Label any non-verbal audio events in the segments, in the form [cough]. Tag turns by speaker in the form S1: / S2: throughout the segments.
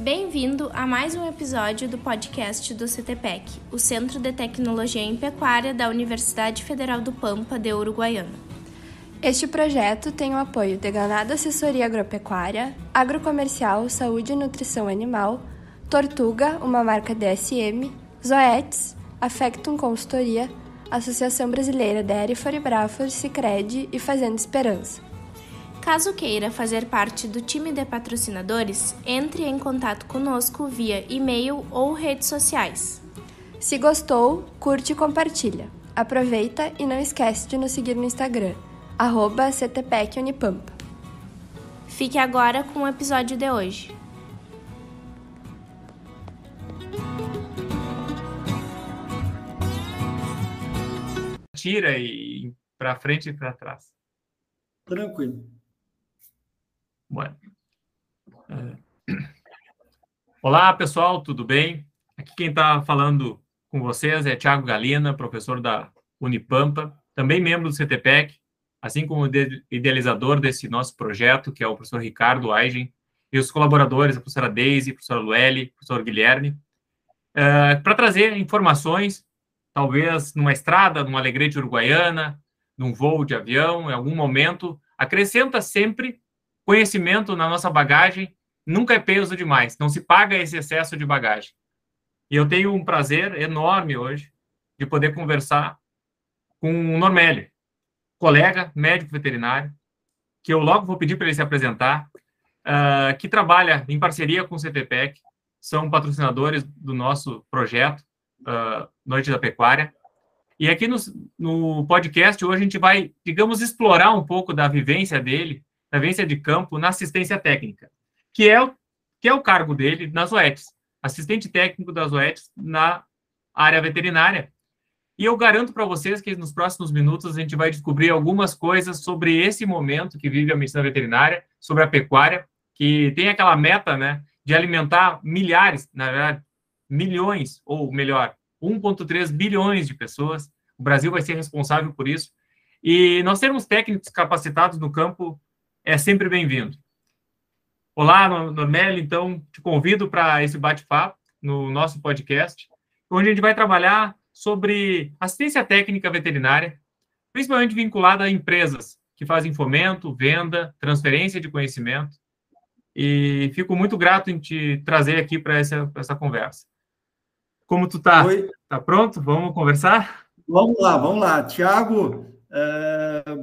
S1: Bem-vindo a mais um episódio do podcast do CTPEC, o Centro de Tecnologia em Pecuária da Universidade Federal do Pampa de Uruguaiana.
S2: Este projeto tem o apoio de Ganada Assessoria Agropecuária, Agrocomercial Saúde e Nutrição Animal, Tortuga, uma marca DSM, Zoetis, Affectum Consultoria, Associação Brasileira de Aerifor e Brafor, e Fazenda Esperança.
S1: Caso queira fazer parte do time de patrocinadores, entre em contato conosco via e-mail ou redes sociais.
S2: Se gostou, curte e compartilha. Aproveita e não esquece de nos seguir no Instagram, arroba CTPECUnipampa.
S1: Fique agora com o episódio de hoje.
S3: Tira e para frente e para trás.
S4: Tranquilo.
S3: Bueno. É. Olá, pessoal, tudo bem? Aqui quem está falando com vocês é Tiago Galina, professor da Unipampa, também membro do CTPEC, assim como idealizador desse nosso projeto, que é o professor Ricardo Aigen, e os colaboradores, a professora Deise, a professora Lueli, o professor Guilherme, é, para trazer informações, talvez numa estrada, numa alegrete uruguaiana, num voo de avião, em algum momento, acrescenta sempre Conhecimento na nossa bagagem nunca é peso demais, não se paga esse excesso de bagagem. E eu tenho um prazer enorme hoje de poder conversar com o Normélio, colega médico veterinário, que eu logo vou pedir para ele se apresentar, uh, que trabalha em parceria com o CTPEC, são patrocinadores do nosso projeto uh, Noite da Pecuária. E aqui no, no podcast hoje a gente vai, digamos, explorar um pouco da vivência dele vivência de campo na assistência técnica, que é o, que é o cargo dele nas OETs, assistente técnico das OETs na área veterinária. E eu garanto para vocês que nos próximos minutos a gente vai descobrir algumas coisas sobre esse momento que vive a medicina veterinária, sobre a pecuária, que tem aquela meta, né, de alimentar milhares, na verdade, milhões, ou melhor, 1,3 bilhões de pessoas. O Brasil vai ser responsável por isso. E nós temos técnicos capacitados no campo é sempre bem-vindo. Olá, Normelli, então te convido para esse bate-papo no nosso podcast, onde a gente vai trabalhar sobre assistência técnica veterinária, principalmente vinculada a empresas que fazem fomento, venda, transferência de conhecimento. E fico muito grato em te trazer aqui para essa, essa conversa. Como tu tá? Oi. Tá pronto? Vamos conversar?
S4: Vamos lá, vamos lá. Tiago, é,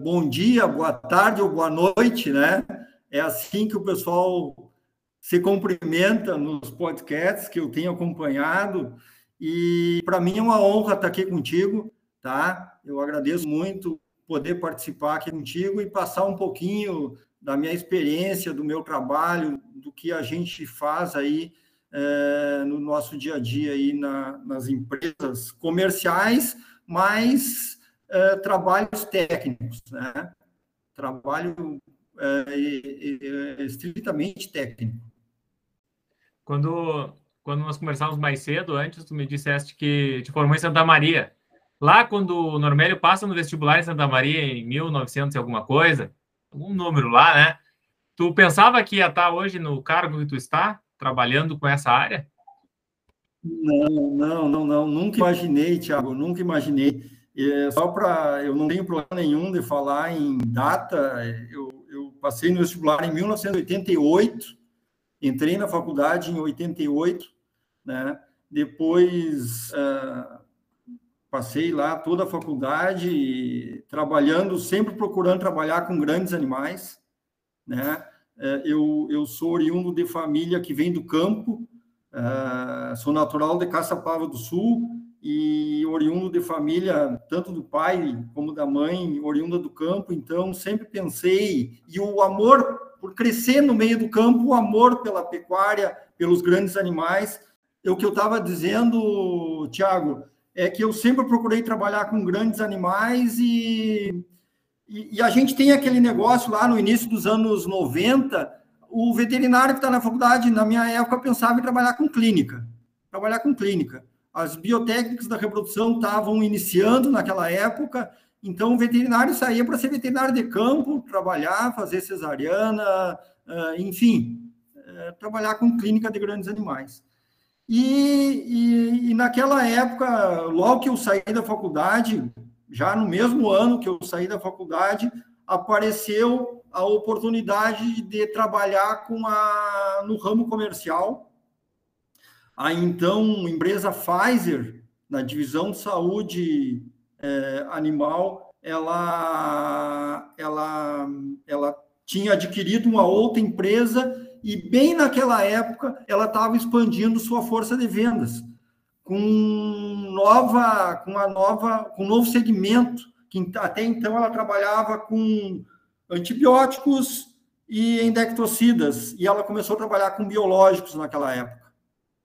S4: bom dia, boa tarde ou boa noite, né? É assim que o pessoal se cumprimenta nos podcasts que eu tenho acompanhado. E para mim é uma honra estar aqui contigo, tá? Eu agradeço muito poder participar aqui contigo e passar um pouquinho da minha experiência, do meu trabalho, do que a gente faz aí é, no nosso dia a dia aí na, nas empresas comerciais, mas uh, trabalhos técnicos, né? Trabalho uh, estritamente técnico.
S3: Quando, quando nós conversávamos mais cedo, antes, tu me disseste que te formou em Santa Maria. Lá, quando o Normélio passa no vestibular em Santa Maria, em 1900 e alguma coisa, algum número lá, né? Tu pensava que ia estar hoje no cargo que tu está, trabalhando com essa área?
S4: Não, não, não, não. Nunca imaginei, Tiago, nunca imaginei. E só para. Eu não tenho problema nenhum de falar em data, eu, eu passei no vestibular em 1988, entrei na faculdade em 88, né? Depois uh, passei lá toda a faculdade, trabalhando, sempre procurando trabalhar com grandes animais, né? Uh, eu, eu sou oriundo de família que vem do campo, uh, sou natural de Caçapava do Sul, e oriundo de família, tanto do pai como da mãe, oriunda do campo, então sempre pensei, e o amor por crescer no meio do campo, o amor pela pecuária, pelos grandes animais. O que eu estava dizendo, Tiago, é que eu sempre procurei trabalhar com grandes animais e, e, e, a gente tem aquele negócio lá no início dos anos 90, o veterinário que está na faculdade, na minha época, pensava em trabalhar com clínica, trabalhar com clínica as biotécnicas da reprodução estavam iniciando naquela época, então o veterinário saía para ser veterinário de campo, trabalhar, fazer cesariana, enfim, é, trabalhar com clínica de grandes animais. E, e, e, naquela época, logo que eu saí da faculdade, já no mesmo ano que eu saí da faculdade, apareceu a oportunidade de trabalhar com a, no ramo comercial. A então empresa Pfizer, na divisão de saúde é, animal, ela, ela, ela tinha adquirido uma outra empresa e bem naquela época ela estava expandindo sua força de vendas com nova, com uma nova, com um novo segmento que até então ela trabalhava com antibióticos e endectocidas e ela começou a trabalhar com biológicos naquela época.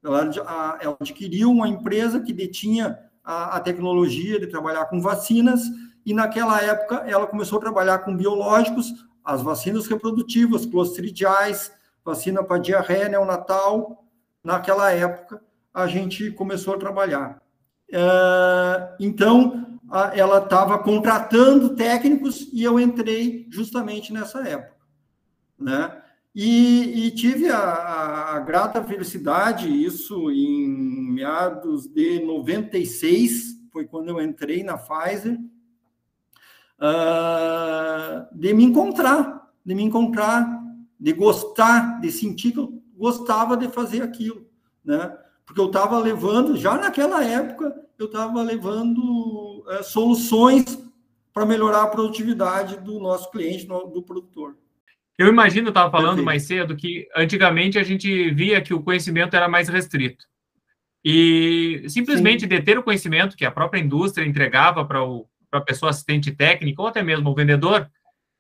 S4: Ela, adquiriu uma empresa que detinha a, a tecnologia de trabalhar com vacinas e naquela época ela começou a trabalhar com biológicos, as vacinas reprodutivas, clostridiais, vacina para diarreia neonatal, naquela época, a gente começou a trabalhar. É, então, ela estava contratando técnicos e eu entrei justamente nessa época. Né? E, e tive a, a, grata felicidade, isso em meados de 96, foi quando eu entrei na Pfizer, uh, de me encontrar, de me encontrar de gostar, de sentir que eu gostava de fazer aquilo, né? Porque eu estava levando, já naquela época, eu estava levando é, soluções para melhorar a produtividade do nosso cliente, do produtor.
S3: Eu imagino, eu estava falando Perfeito. mais cedo, que antigamente a gente via que o conhecimento era mais restrito. E simplesmente Sim. deter o conhecimento que a própria indústria entregava para a pessoa assistente técnica, ou até mesmo o vendedor,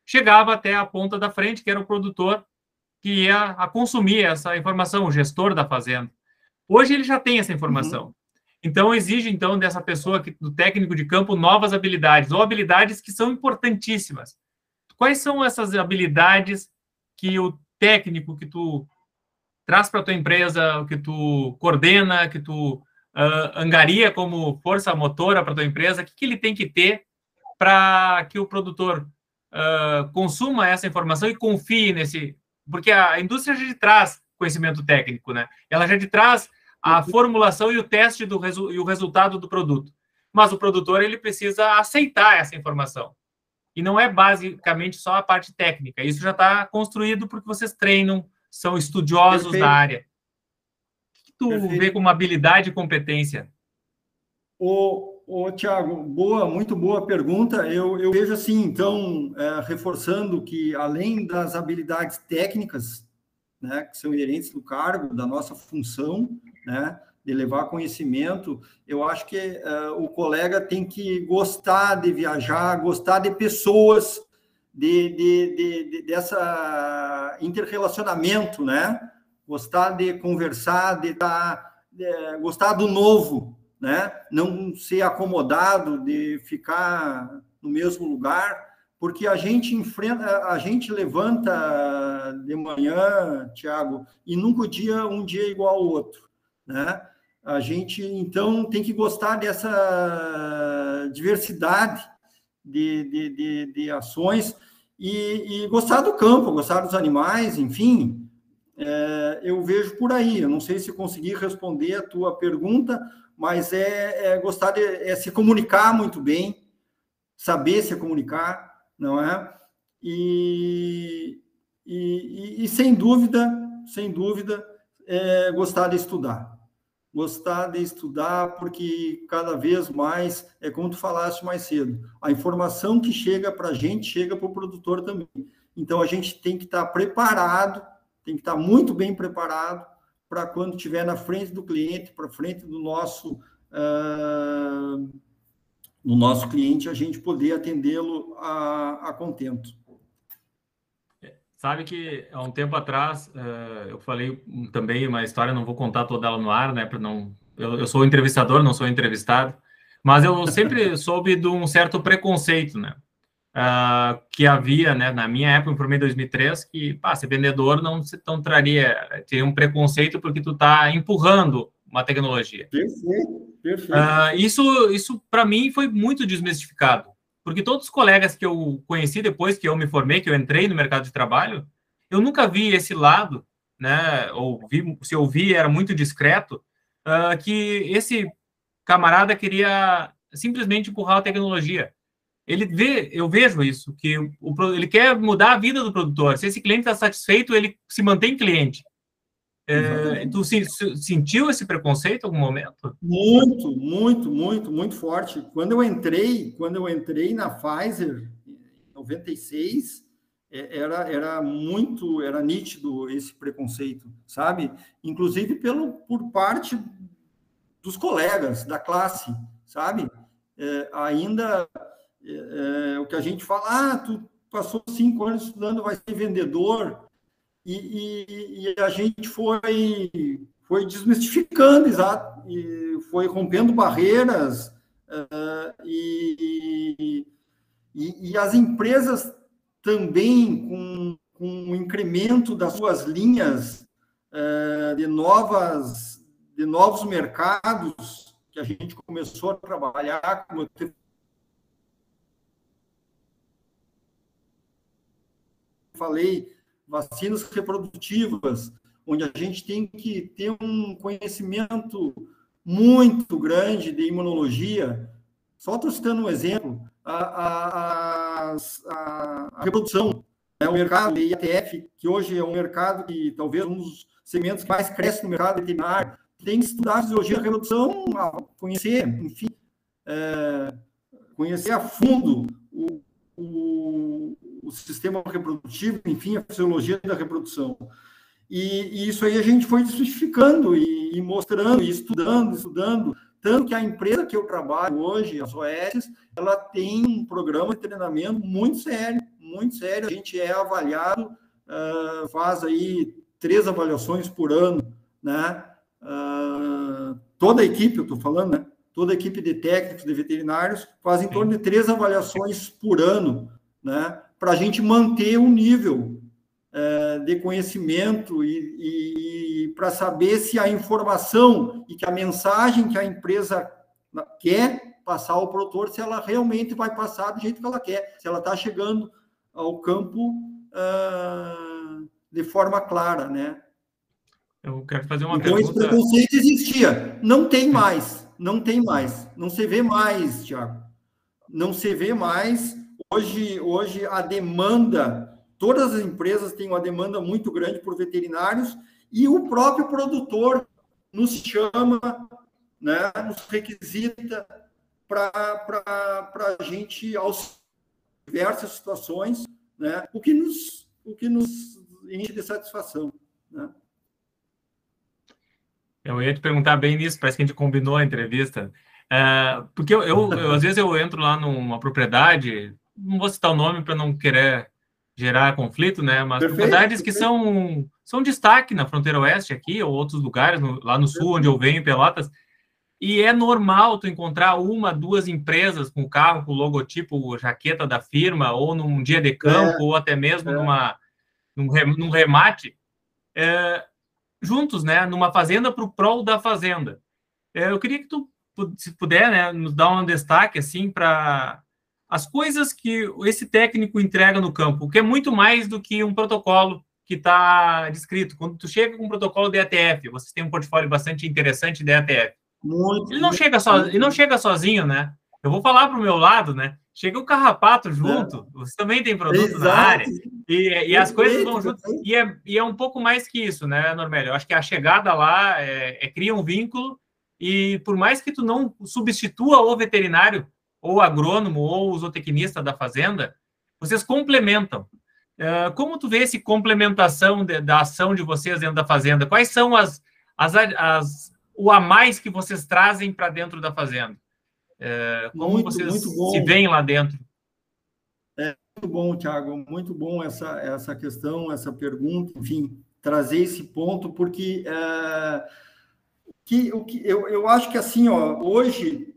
S3: chegava até a ponta da frente, que era o produtor, que ia a consumir essa informação, o gestor da fazenda. Hoje ele já tem essa informação. Uhum. Então exige então dessa pessoa, do técnico de campo, novas habilidades ou habilidades que são importantíssimas. Quais são essas habilidades que o técnico que tu traz para tua empresa, que tu coordena, que tu uh, angaria como força motora para tua empresa, o que, que ele tem que ter para que o produtor uh, consuma essa informação e confie nesse porque a indústria já te traz conhecimento técnico, né? Ela já te traz a uhum. formulação e o teste do resu e o resultado do produto. Mas o produtor ele precisa aceitar essa informação. E não é basicamente só a parte técnica. Isso já está construído porque vocês treinam, são estudiosos Perfeito. da área. O que tu Perfeito. vê como habilidade e competência?
S4: O, o Tiago, boa, muito boa pergunta. Eu, eu vejo assim, então, é, reforçando que além das habilidades técnicas, né, que são inerentes do cargo, da nossa função, né, de levar conhecimento, eu acho que é, o colega tem que gostar de viajar, gostar de pessoas, de, de, de, de dessa interrelacionamento, né? Gostar de conversar, de estar, tá, gostar do novo, né? não ser acomodado de ficar no mesmo lugar, porque a gente enfrenta, a gente levanta de manhã, Tiago, e nunca o dia um dia igual ao outro, né? A gente então tem que gostar dessa diversidade de, de, de, de ações e, e, gostar do campo, gostar dos animais, enfim, é, eu vejo por aí. Eu não sei se consegui responder a tua pergunta, mas é, é gostar de é se comunicar muito bem, saber se comunicar, não é? E, e, e, sem dúvida, sem dúvida, é gostar de estudar. Gostar de estudar, porque cada vez mais, é como tu falaste mais cedo, a informação que chega para a gente chega para o produtor também. Então, a gente tem que estar preparado, tem que estar muito bem preparado para quando estiver na frente do cliente, para frente do nosso uh, do nosso cliente, a gente poder atendê-lo a, a contento.
S3: Sabe que há um tempo atrás uh, eu falei também uma história, não vou contar toda ela no ar, né? Para não, eu, eu sou entrevistador, não sou entrevistado, mas eu sempre [laughs] soube de um certo preconceito, né? uh, que havia, né, na minha época, por meio de 2003, que, pá, ser vendedor não, se, não traria, teria um preconceito porque tu está empurrando uma tecnologia. Perfeito, perfeito. Uh, isso, isso para mim, foi muito desmistificado, porque todos os colegas que eu conheci depois que eu me formei, que eu entrei no mercado de trabalho, eu nunca vi esse lado, né, ou vi, se eu vi, era muito discreto, uh, que esse camarada queria simplesmente empurrar a tecnologia. Ele vê, eu vejo isso, que o, ele quer mudar a vida do produtor. Se esse cliente está satisfeito, ele se mantém cliente. É, tu se, sentiu esse preconceito em algum momento?
S4: Muito, muito, muito, muito forte. Quando eu entrei, quando eu entrei na Pfizer em 96, é, era, era muito, era nítido esse preconceito, sabe? Inclusive pelo, por parte dos colegas da classe, sabe? É, ainda é, é, o que a gente fala, ah, tu passou cinco anos estudando, vai ser vendedor, e, e, e a gente foi, foi desmistificando, exato, e foi rompendo barreiras, uh, e, e, as empresas também, com, com o incremento das suas linhas uh, de, novas, de novos mercados, que a gente começou a trabalhar, como eu falei, vacinas reprodutivas, onde a gente tem que ter um conhecimento muito grande de imunologia. Só estou citando um exemplo, a, a, a, a reprodução, é o mercado de IATF, que hoje é um mercado que talvez um dos segmentos que mais cresce no mercado veterinário, tem que estudar a fisiologia da reprodução, conhecer, enfim, é, conhecer a fundo o, o, o sistema reprodutivo, enfim, a fisiologia da reprodução. E, e isso aí a gente foi justificando e, e, mostrando, e estudando, estudando, tanto que a empresa que eu trabalho hoje, as OS, ela tem um programa de treinamento muito sério, muito sério. A gente é avaliado, uh, faz aí três avaliações por ano, né? Uh, toda a equipe, eu estou falando, né? Toda a equipe de técnicos, de veterinários, faz em torno de três avaliações por ano, né? Para a gente manter o nível é, de conhecimento e, e, e para saber se a informação e que a mensagem que a empresa quer passar ao produtor, se ela realmente vai passar do jeito que ela quer, se ela está chegando ao campo uh, de forma clara, né?
S3: Eu quero fazer uma
S4: então,
S3: pergunta.
S4: Então, esse preconceito existia. Não tem mais. Não tem mais. Não se vê mais, Tiago. Não se vê mais Hoje, hoje a demanda, todas as empresas têm uma demanda muito grande por veterinários e o próprio produtor nos chama, né, nos requisita para a gente auxiliar diversas situações, né, o que nos, o que nos enche de satisfação. Né?
S3: Eu ia te perguntar bem nisso, parece que a gente combinou a entrevista. É, porque eu, eu, eu, às vezes eu entro lá numa propriedade, não vou citar o nome para não querer gerar conflito, né? Mas perfeito, propriedades que são, são destaque na fronteira oeste aqui, ou outros lugares, no, lá no sul, onde eu venho, em Pelotas. E é normal tu encontrar uma, duas empresas com carro com logotipo, jaqueta da firma, ou num dia de campo, é, ou até mesmo é. numa, num, remate, é, juntos, né? Numa fazenda para o prol da fazenda. É, eu queria que tu, se puder, né, nos dar um destaque, assim, para as coisas que esse técnico entrega no campo, que é muito mais do que um protocolo que está descrito. Quando tu chega com um protocolo de ETF, vocês têm um portfólio bastante interessante de ETF. Muito, ele não muito, chega so, ele não chega sozinho, né? Eu vou falar para o meu lado, né? Chega o carrapato junto, é. você também tem produto Exato. na área, e, e as coisas vão junto. E é, e é um pouco mais que isso, né, Normelio? Eu acho que a chegada lá é, é, cria um vínculo, e por mais que tu não substitua o veterinário, ou agrônomo, ou zootecnista da fazenda, vocês complementam. É, como tu vê essa complementação de, da ação de vocês dentro da fazenda? Quais são as, as, as o a mais que vocês trazem para dentro da fazenda? É, como muito, vocês muito se veem lá dentro?
S4: É muito bom, Tiago, muito bom essa, essa questão, essa pergunta, enfim, trazer esse ponto, porque é, que, o que, eu, eu acho que assim, ó, hoje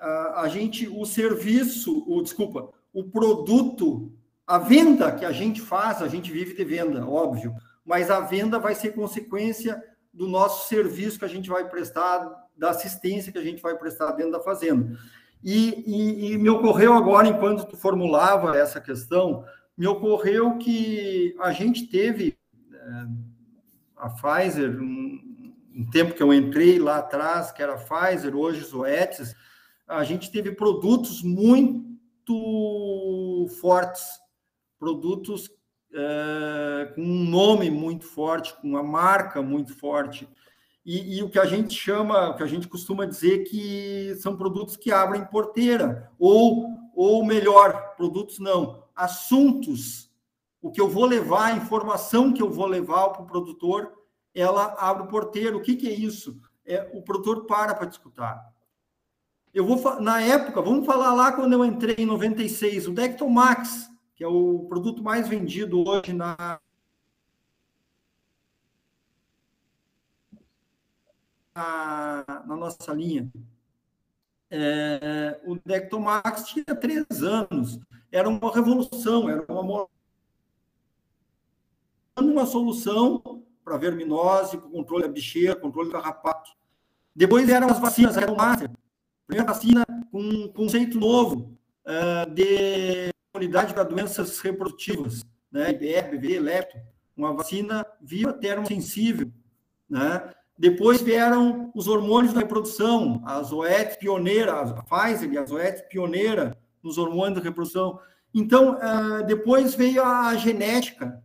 S4: a, gente, o serviço, o desculpa, o produto, a venda que a gente faz, a gente vive de venda, óbvio, mas a venda vai ser consequência do nosso serviço que a gente vai prestar, da assistência que a gente vai prestar dentro da fazenda. E, e, e me ocorreu agora, enquanto tu formulava essa questão, me ocorreu que a gente teve, é, a Pfizer, um, um tempo que eu entrei lá atrás, que era Pfizer, hoje Zoetis, a gente teve produtos muito fortes, produtos é, com um nome muito forte, com uma marca muito forte. E, e, o que a gente chama, o que a gente costuma dizer que são produtos que abrem porteira, ou, ou melhor, produtos não, assuntos. O que eu vou levar, a informação que eu vou levar para o produtor, ela abre porteira. O que, que é isso? É, o produtor para para escutar. Eu vou na época, vamos falar lá quando eu entrei em 96, o Dectomax, que é o produto mais vendido hoje na na, na nossa linha. É, o Dectomax tinha três anos, era uma revolução, era uma, uma solução para verminose, para controle da bicheira, controle do carrapato. Depois eram as vacinas, era o Master, primeira vacina com um conceito novo uh, de unidade para doenças reprodutivas, né? IBR, BV, lepto, uma vacina viva termosensível, né? Depois vieram os hormônios da reprodução, a Zoet pioneira, a Pfizer e a Zoet pioneira nos hormônios da reprodução. Então, uh, depois veio a genética,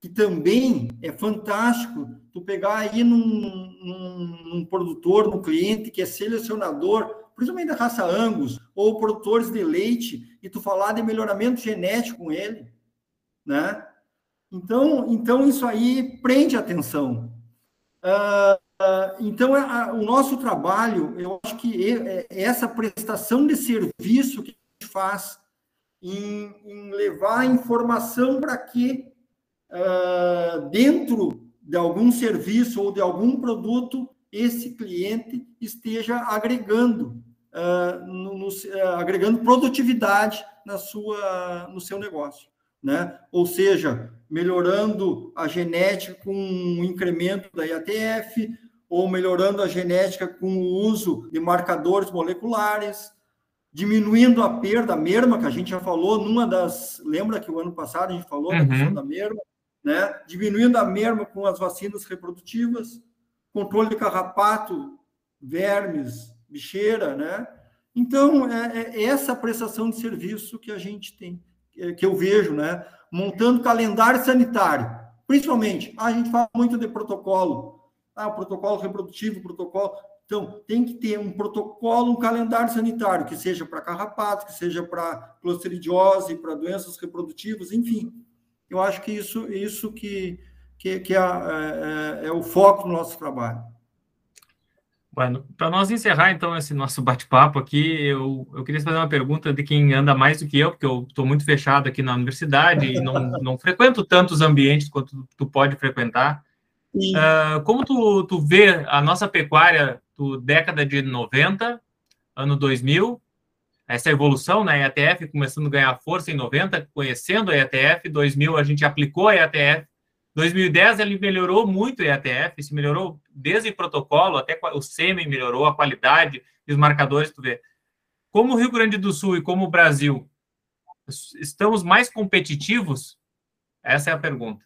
S4: que também é fantástico tu pegar aí num, num, num produtor, num cliente que é selecionador, principalmente da raça Angus, ou produtores de leite, e tu falar de melhoramento genético com ele, né? Então, então isso aí prende atenção. Uh, uh, então, a, o nosso trabalho, eu acho que é, é essa prestação de serviço que a gente faz em, em levar informação para que, dentro de algum serviço ou de algum produto, esse cliente esteja agregando, no, no, agregando produtividade na sua, no seu negócio né? Ou seja, melhorando a genética com um incremento da IATF, ou melhorando a genética com o uso de marcadores moleculares, diminuindo a perda, a merma, que a gente já falou numa das. Lembra que o ano passado a gente falou uhum. da merma, né? Diminuindo a merma com as vacinas reprodutivas, controle de carrapato, vermes, bicheira, né? Então, é, é essa prestação de serviço que a gente tem que eu vejo, né? Montando calendário sanitário. Principalmente, a gente fala muito de protocolo. Ah, protocolo reprodutivo, protocolo. Então, tem que ter um protocolo, um calendário sanitário, que seja para carrapato, que seja para clostridiose, para doenças reprodutivas, enfim. Eu acho que isso, isso que, que, que é, é, é o foco do nosso trabalho.
S3: Bueno, para nós encerrar, então, esse nosso bate-papo aqui, eu, eu queria fazer uma pergunta de quem anda mais do que eu, porque eu estou muito fechado aqui na universidade e não, [laughs] não frequento tantos ambientes quanto tu pode frequentar. Uh, como tu, tu vê a nossa pecuária do década de 90, ano 2000, essa evolução, né, a EATF começando a ganhar força em 90, conhecendo a EATF, 2000 a gente aplicou a EATF, 2010 ele melhorou muito o EATF, se melhorou desde o protocolo, até o SEMI melhorou, a qualidade e os marcadores, tu vê. Como o Rio Grande do Sul e como o Brasil, estamos mais competitivos? Essa é a pergunta.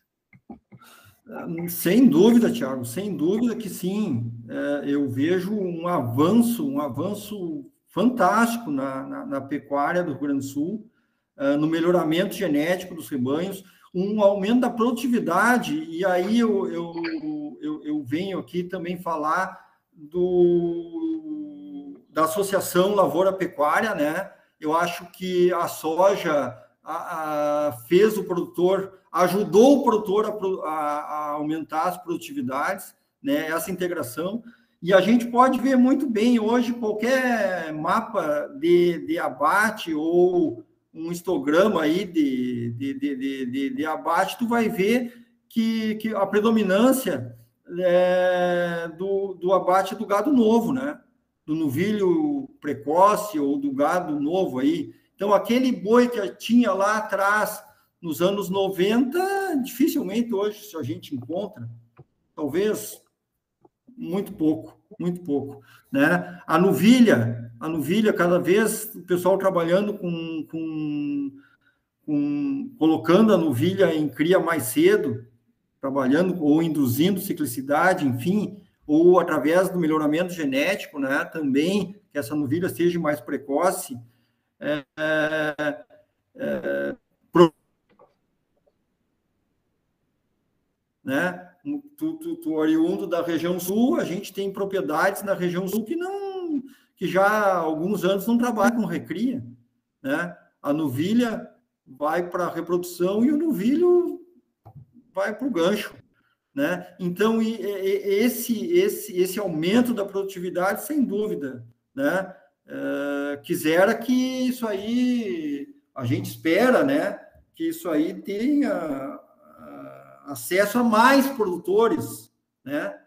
S4: Sem dúvida, Tiago, sem dúvida que sim. É, eu vejo um avanço, um avanço fantástico na, na, na pecuária do Rio Grande do Sul, é, no melhoramento genético dos rebanhos um aumento da produtividade, e aí eu, eu, eu, eu venho aqui também falar do, da Associação Lavoura Pecuária, né? Eu acho que a soja a, a, fez o produtor, ajudou o produtor a, a, aumentar as produtividades, né? Essa integração. E a gente pode ver muito bem hoje qualquer mapa de, de abate ou um histograma aí de, de, de, de, de abate, tu vai ver que, que a predominância é do, do abate do gado novo, né? Do novilho precoce ou do gado novo aí. Então, aquele boi que tinha lá atrás, nos anos 90, dificilmente hoje a gente encontra. Talvez muito pouco, muito pouco. Né? A novilha, a novilha, cada vez o pessoal trabalhando com, com, com colocando a novilha em cria mais cedo, trabalhando ou induzindo ciclicidade, enfim, ou através do melhoramento genético, né, também que essa novilha seja mais precoce, é, é, pro, né, tu, tu, tu, oriundo da região sul, a gente tem propriedades na região sul que não, que já há alguns anos não trabalham com recria, né, a novilha vai para a reprodução e o novilho vai para o gancho. Né? Então, esse, esse, esse aumento da produtividade, sem dúvida, né? É, quisera que isso aí, a gente espera, né? Que isso aí tenha acesso a mais produtores, né?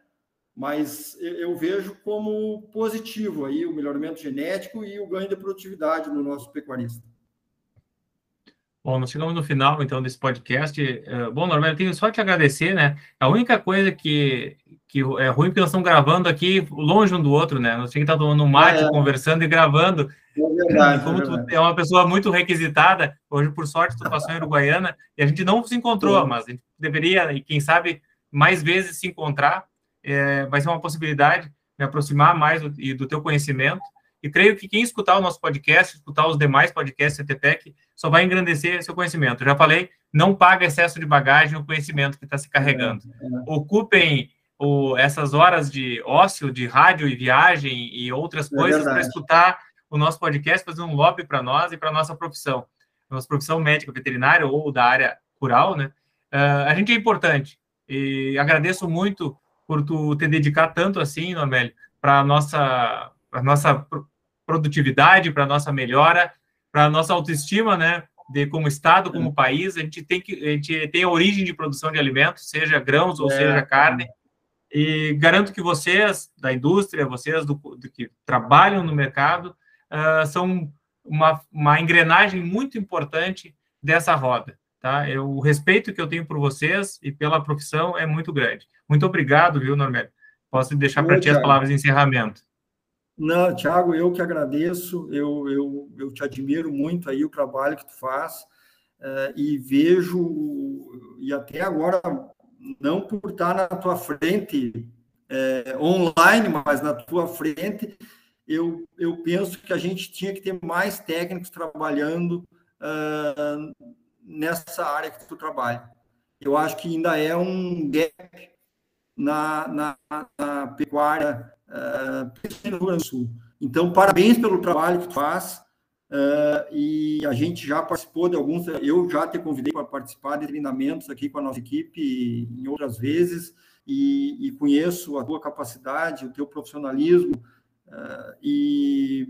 S4: Mas eu vejo como positivo aí o melhoramento genético e o ganho de produtividade no nosso pecuarista.
S3: Bom, nós chegamos no final, então, desse podcast. Uh, bom, Norberto, tenho só te agradecer, né? A única coisa que, que é ruim que nós estamos gravando aqui longe um do outro, né? Nós tínhamos que estar tomando mate, é. conversando e gravando. É verdade. Como é, verdade. tu é uma pessoa muito requisitada, hoje, por sorte, tu passou em Uruguaiana e a gente não se encontrou, mas a gente deveria, e quem sabe, mais vezes se encontrar. É, vai ser uma possibilidade me aproximar mais do, e do teu conhecimento. E creio que quem escutar o nosso podcast, escutar os demais podcasts CTPEC, só vai engrandecer seu conhecimento. Eu já falei, não paga excesso de bagagem o conhecimento que está se carregando. É, é. Ocupem o, essas horas de ócio, de rádio e viagem e outras é coisas para escutar o nosso podcast, fazer um lobby para nós e para nossa profissão. Nossa profissão médica veterinária ou da área rural, né? Uh, a gente é importante e agradeço muito por tu ter dedicado tanto assim, Normélio, para nossa a nossa produtividade, para a nossa melhora, para a nossa autoestima, né? De como estado, como é. país, a gente tem que a gente tem a origem de produção de alimentos, seja grãos ou é. seja carne. E garanto que vocês da indústria, vocês do, do que trabalham no mercado, uh, são uma, uma engrenagem muito importante dessa roda. Tá? Eu, o respeito que eu tenho por vocês e pela profissão é muito grande. Muito obrigado, viu, Normério? Posso deixar para ti as palavras de encerramento.
S4: Não, Tiago, eu que agradeço, eu, eu, eu te admiro muito aí o trabalho que tu faz uh, e vejo, e até agora, não por estar na tua frente é, online, mas na tua frente, eu, eu penso que a gente tinha que ter mais técnicos trabalhando uh, nessa área que tu trabalha. Eu acho que ainda é um gap na, na, na pecuária no Rio Grande do Sul. Então, parabéns pelo trabalho que tu faz. Uh, e a gente já participou de alguns, eu já te convidei para participar de treinamentos aqui com a nossa equipe em outras vezes, e, e conheço a tua capacidade, o teu profissionalismo, uh, e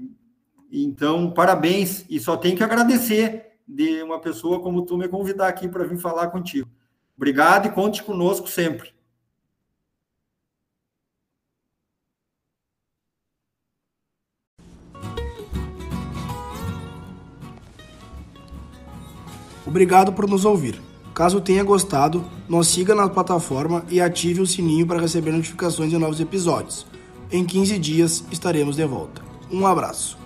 S4: então, parabéns, e só tenho que agradecer de uma pessoa como tu me convidar aqui para vir falar contigo. Obrigado e conte conosco sempre.
S5: Obrigado por nos ouvir. Caso tenha gostado, nos siga na plataforma e ative o sininho para receber notificações de novos episódios. Em 15 dias estaremos de volta. Um abraço.